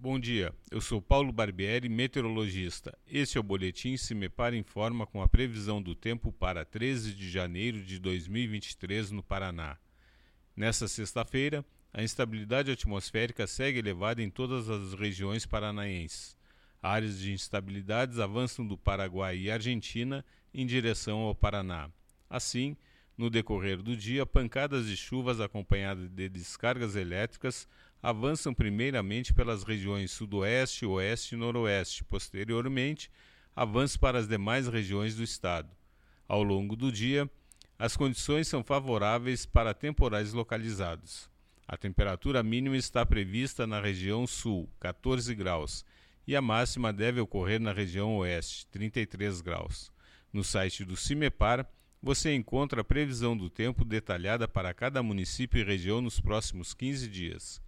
Bom dia, eu sou Paulo Barbieri, meteorologista. Este é o boletim Se Me Para Informa com a previsão do tempo para 13 de janeiro de 2023 no Paraná. Nesta sexta-feira, a instabilidade atmosférica segue elevada em todas as regiões paranaenses. Áreas de instabilidades avançam do Paraguai e Argentina em direção ao Paraná. Assim, no decorrer do dia, pancadas de chuvas acompanhadas de descargas elétricas avançam primeiramente pelas regiões Sudoeste, Oeste e Noroeste. Posteriormente, avançam para as demais regiões do estado. Ao longo do dia, as condições são favoráveis para temporais localizados. A temperatura mínima está prevista na região sul, 14 graus, e a máxima deve ocorrer na região oeste, 33 graus. No site do CIMEPAR, você encontra a previsão do tempo detalhada para cada município e região nos próximos 15 dias.